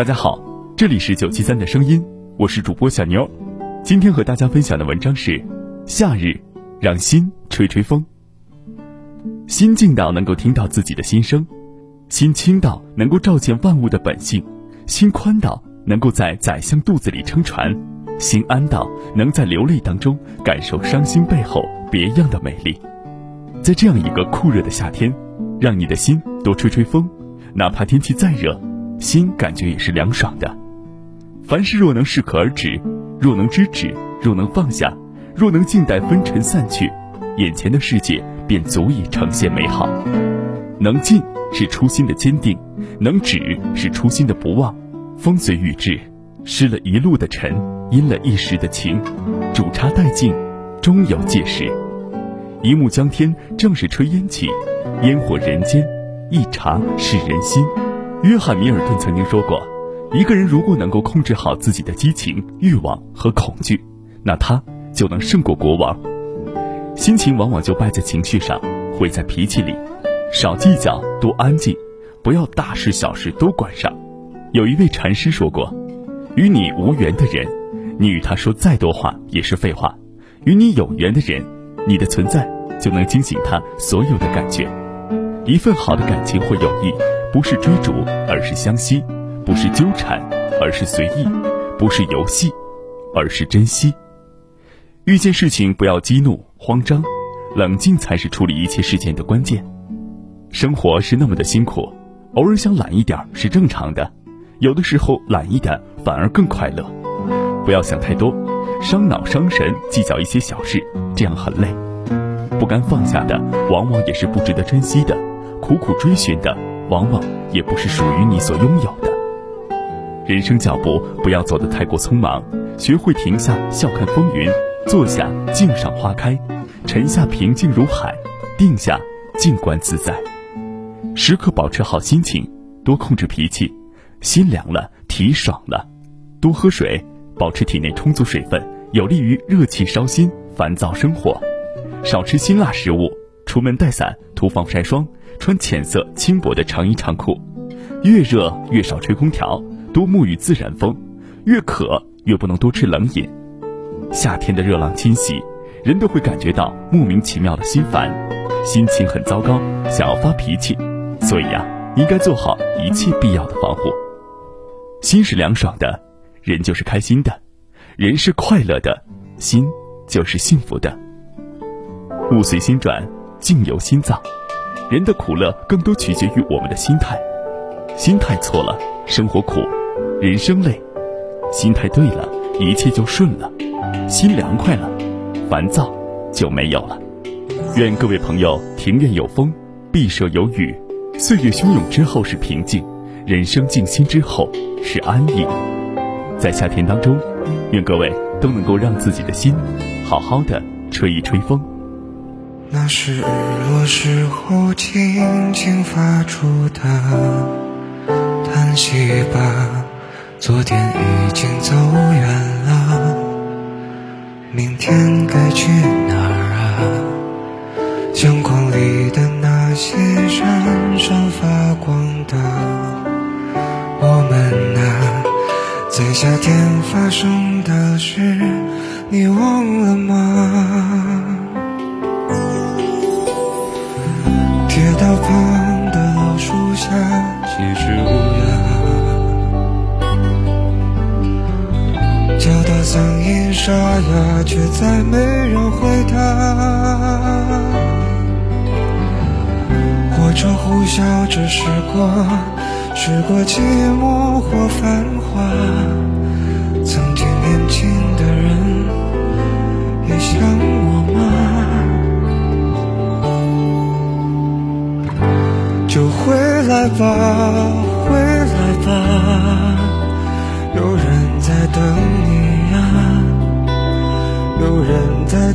大家好，这里是九七三的声音，我是主播小妞。今天和大家分享的文章是：夏日，让心吹吹风。心静到能够听到自己的心声，心清到能够照见万物的本性，心宽到能够在宰相肚子里撑船，心安到能在流泪当中感受伤心背后别样的美丽。在这样一个酷热的夏天，让你的心多吹吹风，哪怕天气再热。心感觉也是凉爽的。凡事若能适可而止，若能知止，若能放下，若能静待纷尘散去，眼前的世界便足以呈现美好。能静是初心的坚定，能止是初心的不忘。风随雨至，湿了一路的尘，阴了一时的晴。煮茶待静，终有届时。一目江天，正是炊烟起，烟火人间，一茶是人心。约翰·米尔顿曾经说过：“一个人如果能够控制好自己的激情、欲望和恐惧，那他就能胜过国王。心情往往就败在情绪上，毁在脾气里。少计较，多安静，不要大事小事都管上。”有一位禅师说过：“与你无缘的人，你与他说再多话也是废话；与你有缘的人，你的存在就能惊醒他所有的感觉。一份好的感情或友谊。”不是追逐，而是相惜；不是纠缠，而是随意；不是游戏，而是珍惜。遇见事情不要激怒、慌张，冷静才是处理一切事件的关键。生活是那么的辛苦，偶尔想懒一点是正常的，有的时候懒一点反而更快乐。不要想太多，伤脑伤神，计较一些小事，这样很累。不甘放下的，往往也是不值得珍惜的；苦苦追寻的。往往也不是属于你所拥有的。人生脚步不要走得太过匆忙，学会停下笑看风云，坐下静赏花开，沉下平静如海，定下静观自在。时刻保持好心情，多控制脾气，心凉了体爽了。多喝水，保持体内充足水分，有利于热气烧心、烦躁生活。少吃辛辣食物，出门带伞，涂防晒霜。穿浅色轻薄的长衣长裤，越热越少吹空调，多沐浴自然风；越渴越不能多吃冷饮。夏天的热浪侵袭，人都会感觉到莫名其妙的心烦，心情很糟糕，想要发脾气。所以呀，应该做好一切必要的防护。心是凉爽的，人就是开心的；人是快乐的，心就是幸福的。物随心转，境由心造。人的苦乐更多取决于我们的心态，心态错了，生活苦，人生累；心态对了，一切就顺了；心凉快了，烦躁就没有了。愿各位朋友庭院有风，碧舍有雨，岁月汹涌之后是平静，人生静心之后是安逸。在夏天当中，愿各位都能够让自己的心好好的吹一吹风。那是日落时候轻轻发出的叹息吧，昨天已经走远了，明天该去哪儿啊？相框里的那些闪闪发光的我们啊，在夏天发生的事，你忘了吗？嗓音沙哑却再没人回答。火车呼啸着驶过驶过寂寞或繁华。曾经年轻的人也想我吗？就回来吧回来吧。有人在等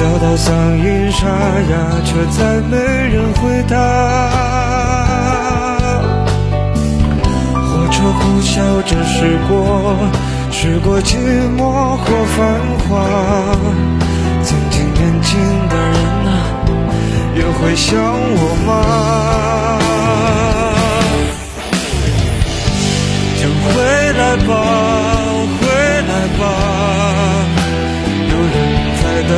叫到嗓音沙哑，却再没人回答。火车呼啸着驶过，驶过寂寞或繁华。曾经年轻的人啊，也会想我吗？请回来吧，回来吧，有人在等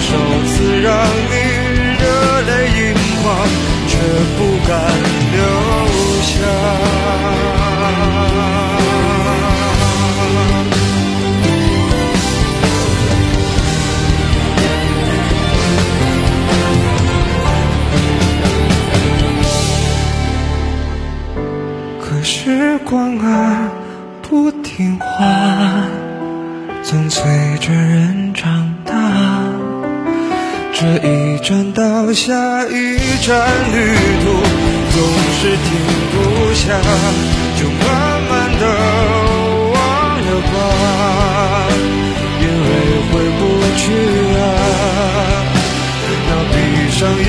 多少次让你热泪盈眶，却不敢留下。可时光啊，不听话，总催着人。这一站到下一站，旅途总是停不下，就慢慢的忘了吧，因为回不去啊。那闭上眼